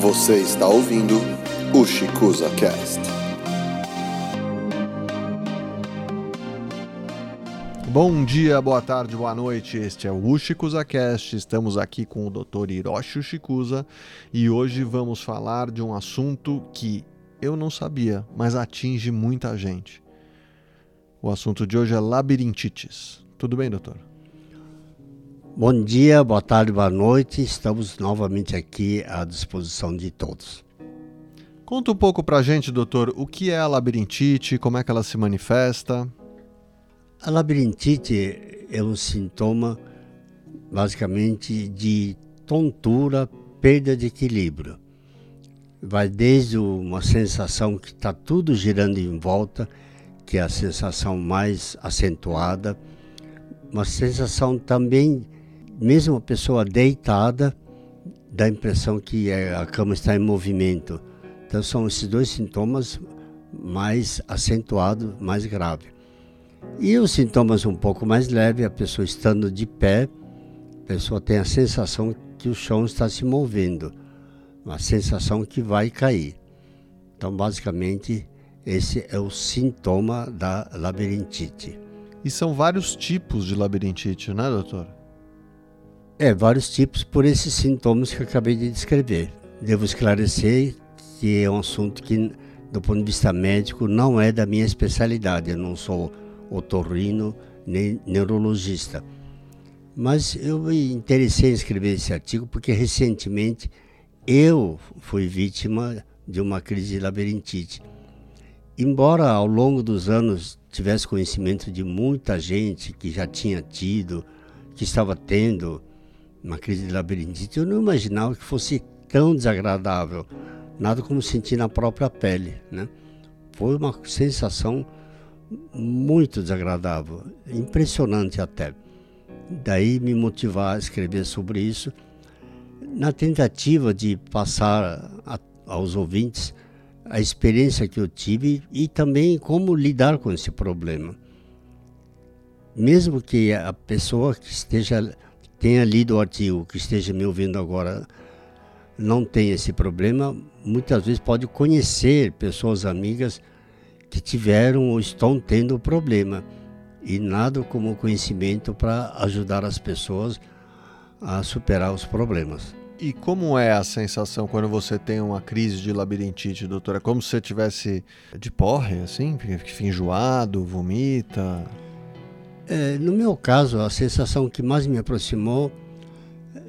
Você está ouvindo o Chicuza Cast. Bom dia, boa tarde, boa noite. Este é o Ushikuza Cast. Estamos aqui com o Dr. Hiroshi Ushikuza e hoje vamos falar de um assunto que eu não sabia, mas atinge muita gente. O assunto de hoje é labirintite. Tudo bem, doutor? Bom dia, boa tarde, boa noite. Estamos novamente aqui à disposição de todos. Conta um pouco pra gente, doutor, o que é a labirintite, como é que ela se manifesta? A labirintite é um sintoma basicamente de tontura, perda de equilíbrio. Vai desde uma sensação que está tudo girando em volta, que é a sensação mais acentuada, uma sensação também mesmo a pessoa deitada, dá a impressão que é, a cama está em movimento. Então são esses dois sintomas mais acentuados, mais graves. E os sintomas um pouco mais leves, a pessoa estando de pé, a pessoa tem a sensação que o chão está se movendo, uma sensação que vai cair. Então, basicamente, esse é o sintoma da labirintite. E são vários tipos de labirintite, né, doutor? É, vários tipos por esses sintomas que eu acabei de descrever. Devo esclarecer que é um assunto que, do ponto de vista médico, não é da minha especialidade. Eu não sou otorrino nem neurologista. Mas eu me interessei em escrever esse artigo porque recentemente eu fui vítima de uma crise de labirintite. Embora ao longo dos anos tivesse conhecimento de muita gente que já tinha tido, que estava tendo, uma crise de labirintite, eu não imaginava que fosse tão desagradável, nada como sentir na própria pele, né? Foi uma sensação muito desagradável, impressionante até. Daí me motivar a escrever sobre isso, na tentativa de passar a, aos ouvintes a experiência que eu tive e também como lidar com esse problema. Mesmo que a pessoa que esteja tenha lido o artigo, que esteja me ouvindo agora, não tem esse problema, muitas vezes pode conhecer pessoas amigas que tiveram ou estão tendo problema. E nada como conhecimento para ajudar as pessoas a superar os problemas. E como é a sensação quando você tem uma crise de labirintite, doutora? É como se você tivesse de porre, assim? Fica enjoado, vomita? É, no meu caso, a sensação que mais me aproximou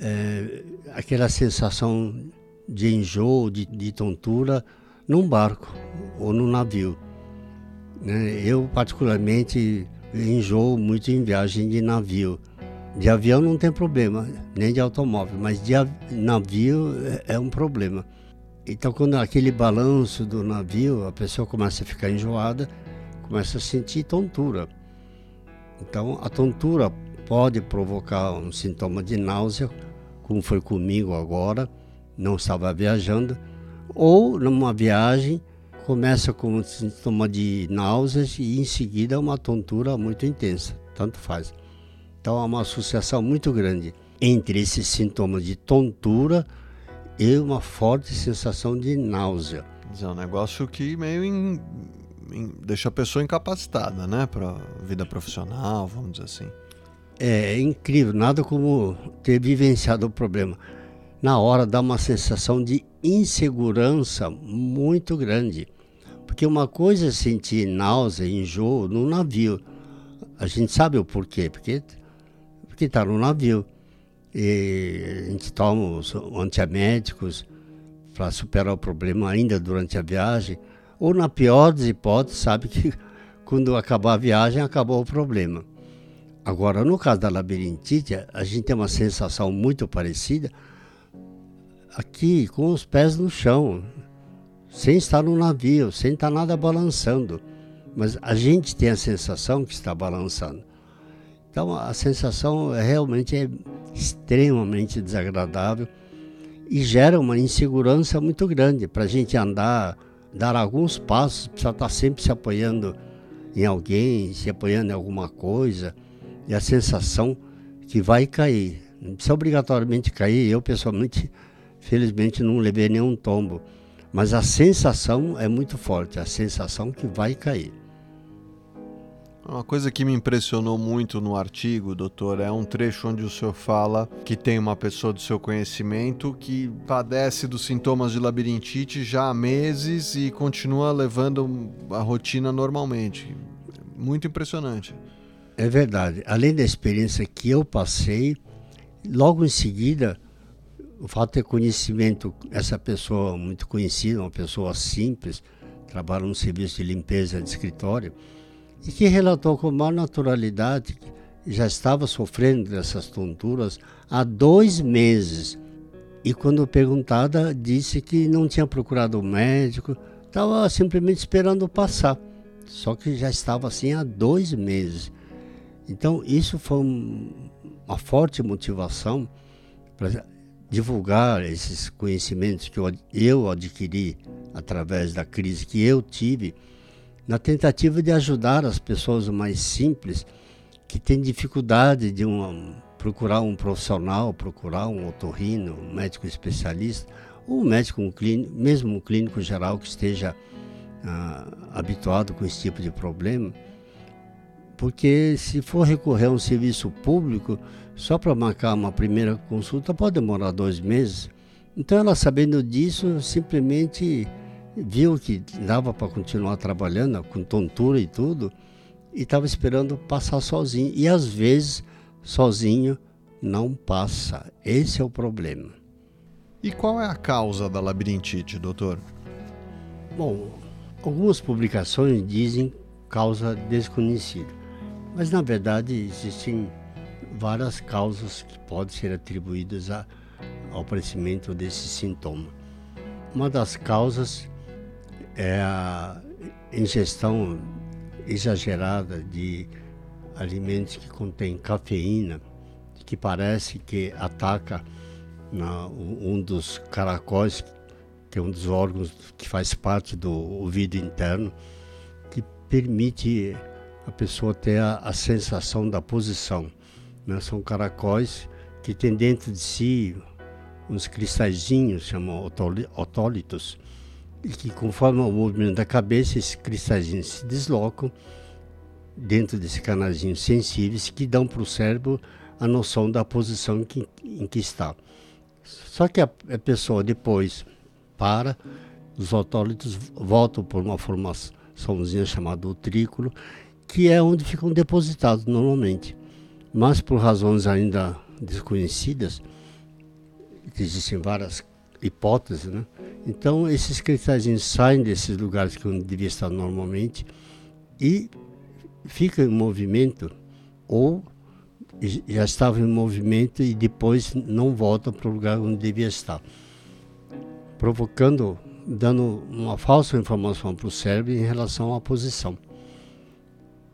é aquela sensação de enjoo, de, de tontura num barco ou num navio. Né? Eu, particularmente, enjoo muito em viagem de navio. De avião não tem problema, nem de automóvel, mas de navio é, é um problema. Então, quando aquele balanço do navio, a pessoa começa a ficar enjoada, começa a sentir tontura. Então, a tontura pode provocar um sintoma de náusea, como foi comigo agora, não estava viajando, ou numa viagem começa com um sintoma de náuseas e em seguida uma tontura muito intensa, tanto faz. Então há uma associação muito grande entre esses sintomas de tontura e uma forte sensação de náusea. É um negócio que meio deixa a pessoa incapacitada, né, para vida profissional, vamos dizer assim. É, é incrível, nada como ter vivenciado o problema. Na hora dá uma sensação de insegurança muito grande. Porque uma coisa é sentir náusea, enjoo no navio. A gente sabe o porquê, porque está no navio. E a gente toma os antieméticos para superar o problema ainda durante a viagem ou na pior das hipóteses, sabe que quando acabar a viagem acabou o problema. Agora, no caso da labirintite, a gente tem uma sensação muito parecida aqui, com os pés no chão, sem estar no navio, sem estar nada balançando. Mas a gente tem a sensação que está balançando. Então, a sensação é realmente é extremamente desagradável e gera uma insegurança muito grande para a gente andar dar alguns passos, precisa estar sempre se apoiando em alguém, se apoiando em alguma coisa, e a sensação que vai cair. Não precisa obrigatoriamente cair. Eu, pessoalmente, felizmente não levei nenhum tombo. Mas a sensação é muito forte, a sensação que vai cair. Uma coisa que me impressionou muito no artigo, doutor, é um trecho onde o senhor fala que tem uma pessoa do seu conhecimento que padece dos sintomas de labirintite já há meses e continua levando a rotina normalmente. Muito impressionante. É verdade. Além da experiência que eu passei, logo em seguida, o fato de ter conhecimento, essa pessoa muito conhecida, uma pessoa simples, trabalha num serviço de limpeza de escritório, e que relatou com maior naturalidade que já estava sofrendo dessas tonturas há dois meses. E quando perguntada, disse que não tinha procurado o médico, estava simplesmente esperando passar. Só que já estava assim há dois meses. Então, isso foi uma forte motivação para divulgar esses conhecimentos que eu adquiri através da crise que eu tive na tentativa de ajudar as pessoas mais simples que têm dificuldade de uma, procurar um profissional, procurar um otorrino, um médico especialista, ou um médico, um clínico, mesmo um clínico geral que esteja ah, habituado com esse tipo de problema. Porque se for recorrer a um serviço público, só para marcar uma primeira consulta pode demorar dois meses. Então ela sabendo disso, simplesmente viu que dava para continuar trabalhando com tontura e tudo e estava esperando passar sozinho. E às vezes, sozinho, não passa. Esse é o problema. E qual é a causa da labirintite, doutor? Bom, algumas publicações dizem causa desconhecida, mas na verdade existem várias causas que podem ser atribuídas a, ao aparecimento desse sintoma. Uma das causas é a ingestão exagerada de alimentos que contêm cafeína, que parece que ataca na, um dos caracóis, que é um dos órgãos que faz parte do ouvido interno, que permite a pessoa ter a, a sensação da posição. Né? São caracóis que têm dentro de si uns cristalzinhos, chamam otólitos, e que conforme o movimento da cabeça, esses cristalzinhos se deslocam dentro desse canalzinho sensíveis que dão para o cérebro a noção da posição que, em que está. Só que a, a, pessoa depois para, os autólitos voltam por uma formaçãozinha chamada utrículo, que é onde ficam depositados normalmente. Mas por razões ainda desconhecidas, existem várias hipóteses, né? Então esses cristalzinhos saem desses lugares que onde devia estar normalmente e ficam em movimento ou já estavam em movimento e depois não voltam para o lugar onde devia estar, provocando, dando uma falsa informação para o cérebro em relação à posição.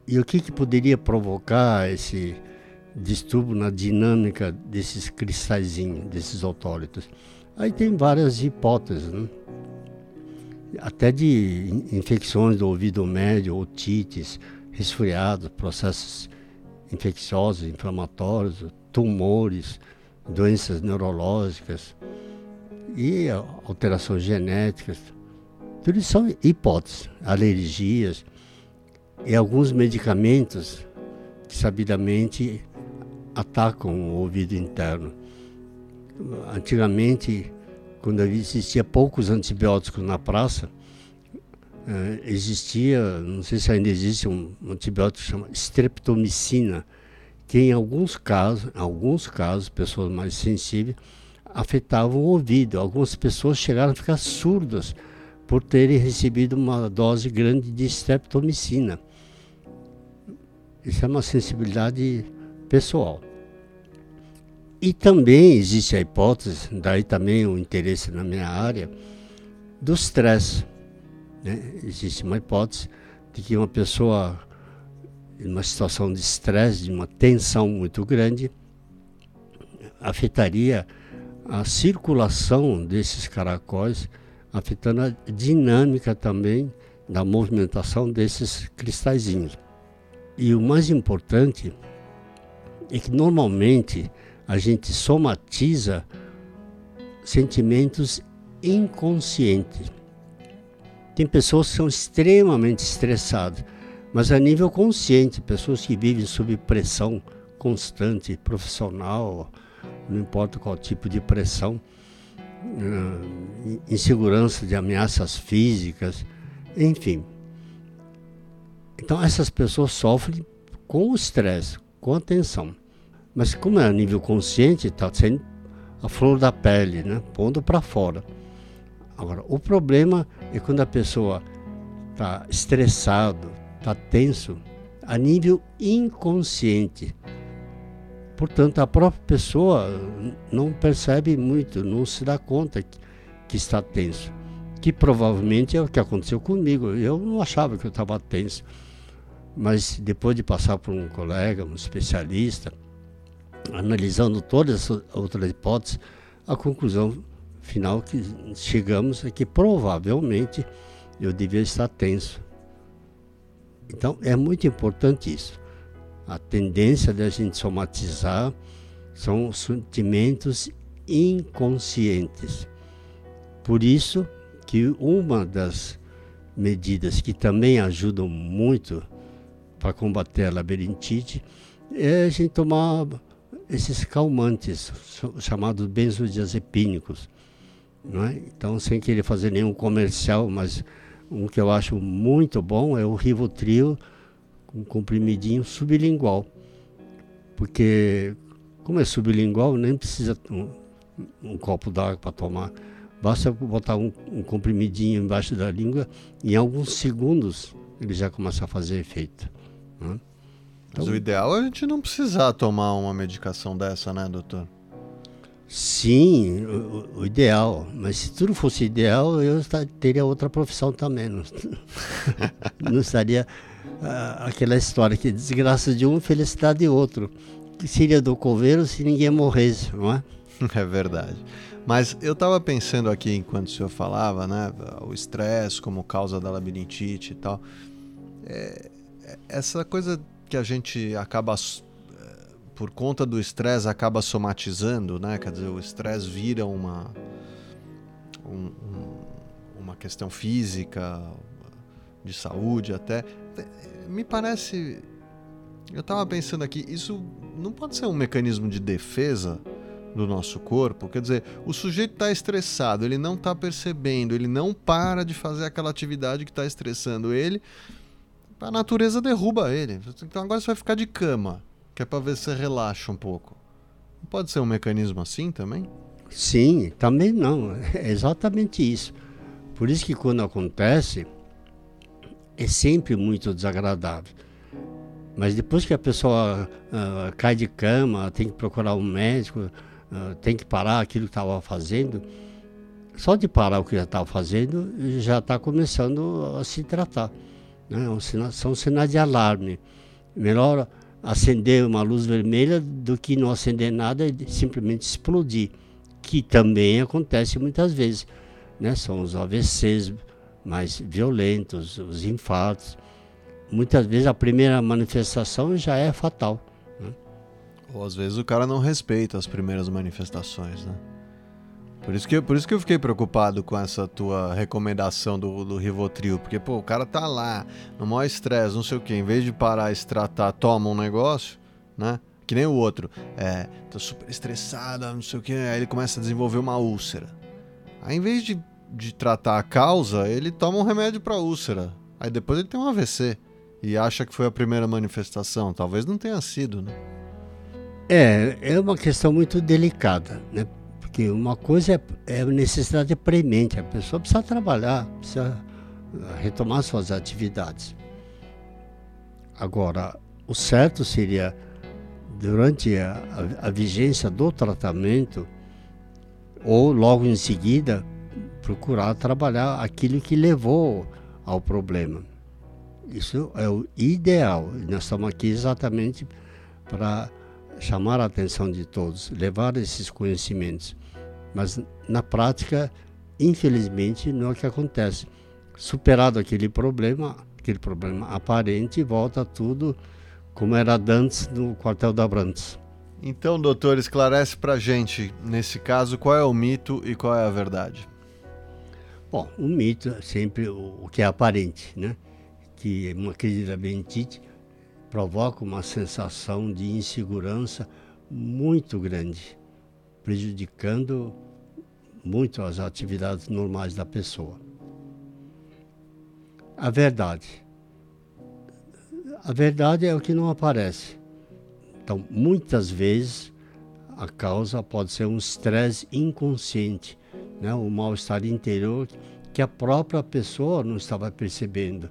E o que, que poderia provocar esse distúrbio na dinâmica desses cristalzinhos, desses autólitos? Aí tem várias hipóteses, né? até de infecções do ouvido médio, otites, resfriados, processos infecciosos, inflamatórios, tumores, doenças neurológicas e alterações genéticas. Tudo isso são hipóteses, alergias e alguns medicamentos que sabidamente atacam o ouvido interno antigamente, quando existia poucos antibióticos na praça, eh, existia, não sei se ainda existe um antibiótico chamado streptomicina, que em alguns casos, alguns casos, pessoas mais sensíveis, afetavam o ouvido. Algumas pessoas chegaram a ficar surdas por terem recebido uma dose grande de streptomicina. Isso é uma sensibilidade pessoal. E também existe a hipótese, daí também o interesse na minha área, do stress. Né? Existe uma hipótese de que uma pessoa em uma situação de estresse, de uma tensão muito grande, afetaria a circulação desses caracóis, afetando a dinâmica também da movimentação desses cristalzinhos. E o mais importante é que normalmente a gente somatiza sentimentos inconscientes. Tem pessoas que são extremamente estressadas, mas a nível consciente, pessoas que vivem sob pressão constante, profissional, não importa qual tipo de pressão, insegurança de ameaças físicas, enfim. Então essas pessoas sofrem com o estresse, com a tensão. Mas como é a nível consciente, está sendo a flor da pele, né? pondo para fora. Agora, o problema é quando a pessoa está estressado, está tenso, a nível inconsciente. Portanto, a própria pessoa não percebe muito, não se dá conta que, está tenso. Que provavelmente é o que aconteceu comigo. Eu não achava que eu estava tenso. Mas depois de passar por um colega, um especialista, analisando todas as outras hipóteses, a conclusão final que chegamos é que provavelmente eu devia estar tenso. Então é muito importante isso. A tendência da gente somatizar são sentimentos inconscientes. Por isso que uma das medidas que também ajudam muito para combater a labirintite é a gente tomar esses calmantes chamados benzodiazepínicos. É? Então, sem querer fazer nenhum comercial, mas um que eu acho muito bom é o Rivotril com comprimidinho sublingual. Porque, como é sublingual, nem precisa um, um copo d'água para tomar. Basta botar um, um, comprimidinho embaixo da língua e em alguns segundos ele já começa a fazer efeito. Né? Então, Mas o ideal é a gente não precisar tomar uma medicação dessa, né, doutor? Sim, o, o, ideal. Mas se tudo fosse ideal, eu teria outra profissão também. Não, não estaria ah, aquela história que desgraça de um, felicidade de outro. Que seria do coveiro se ninguém morresse, não é? É verdade. Mas eu estava pensando aqui enquanto o senhor falava, né? O estresse como causa da labirintite e tal. É, é essa coisa que a gente acaba por conta do estresse acaba somatizando, né? Quer dizer, o estresse vira uma um, um, uma questão física, de saúde até. Me parece, eu estava pensando aqui, isso não pode ser um mecanismo de defesa do nosso corpo. Quer dizer, o sujeito está estressado, ele não está percebendo, ele não para de fazer aquela atividade que está estressando ele. A natureza derruba ele. Então agora você vai ficar de cama que é para ver se relaxa um pouco. Pode ser um mecanismo assim também? Sim, também não. É exatamente isso. Por isso que quando acontece, é sempre muito desagradável. Mas depois que a pessoa uh, cai de cama, tem que procurar um médico, uh, tem que parar aquilo que estava fazendo, só de parar o que já estava fazendo, já está começando a se tratar. Né? É são sinais de alarme. Melhor acender uma luz vermelha do que não acender nada e simplesmente explodir, que também acontece muitas vezes. Né? São os AVCs mais violentos, os infartos. Muitas vezes a primeira manifestação já é fatal. Né? Ou às vezes o cara não respeita as primeiras manifestações, né? Por isso, que, por isso que eu fiquei preocupado com essa tua recomendação do, do Rivotril. Porque, pô, o cara tá lá, no maior estresse, não sei o quê. Em vez de parar e se tratar, toma um negócio, né? Que nem o outro. É, tô super estressado, não sei o quê. Aí ele começa a desenvolver uma úlcera. Aí, em vez de, de tratar a causa, ele toma um remédio pra úlcera. Aí depois ele tem um AVC. E acha que foi a primeira manifestação. Talvez não tenha sido, né? É, é uma questão muito delicada, né? Porque uma coisa é, é necessidade premente, a pessoa precisa trabalhar, precisa ah, retomar suas atividades. Agora, o certo seria, durante a, a, a vigência do tratamento, ou logo em seguida, procurar trabalhar aquilo que levou ao problema. Isso é o ideal. Nós estamos aqui exatamente para chamar a atenção de todos, levar esses conhecimentos. Mas na prática, infelizmente, não é o que acontece. Superado aquele problema, aquele problema aparente, volta tudo como era antes no quartel da Brantes. Então, doutor, esclarece pra gente, nesse caso, qual é o mito e qual é a verdade. Bom, o mito é sempre o, que é aparente, né? Que uma crise de labirintite provoca uma sensação de insegurança muito grande, prejudicando muito as atividades normais da pessoa. A verdade. A verdade é o que não aparece. Então, muitas vezes, a causa pode ser um estresse inconsciente, né? um mal-estar interior que a própria pessoa não estava percebendo.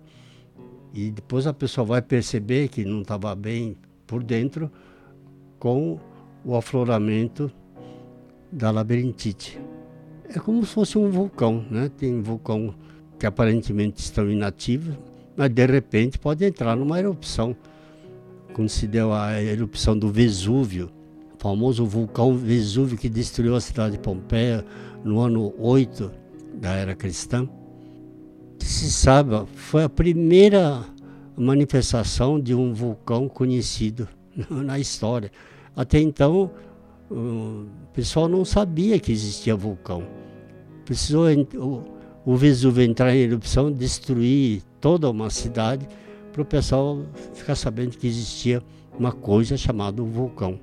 E depois a pessoa vai perceber que não estava bem por dentro com o afloramento da labirintite. É como se fosse um vulcão, né? Tem vulcão que aparentemente estão inativos, mas de repente pode entrar numa erupção. Quando se deu a erupção do Vesúvio, o famoso vulcão Vesúvio que destruiu a cidade de Pompeia no ano 8 da era cristã, que se sabe, foi a primeira manifestação de um vulcão conhecido na história. Até então, o pessoal não sabia que existia vulcão. Precisou o Vesúvio entrar em erupção, destruir toda uma cidade, para o pessoal ficar sabendo que existia uma coisa chamada vulcão.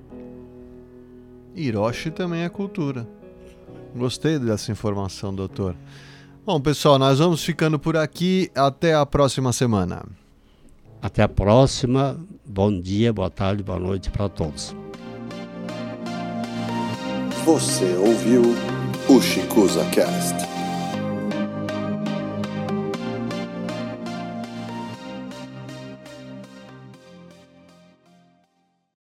Hiroshi também é cultura. Gostei dessa informação, doutor. Bom, pessoal, nós vamos ficando por aqui. Até a próxima semana. Até a próxima. Bom dia, boa tarde, boa noite para todos. Você ouviu o Cast.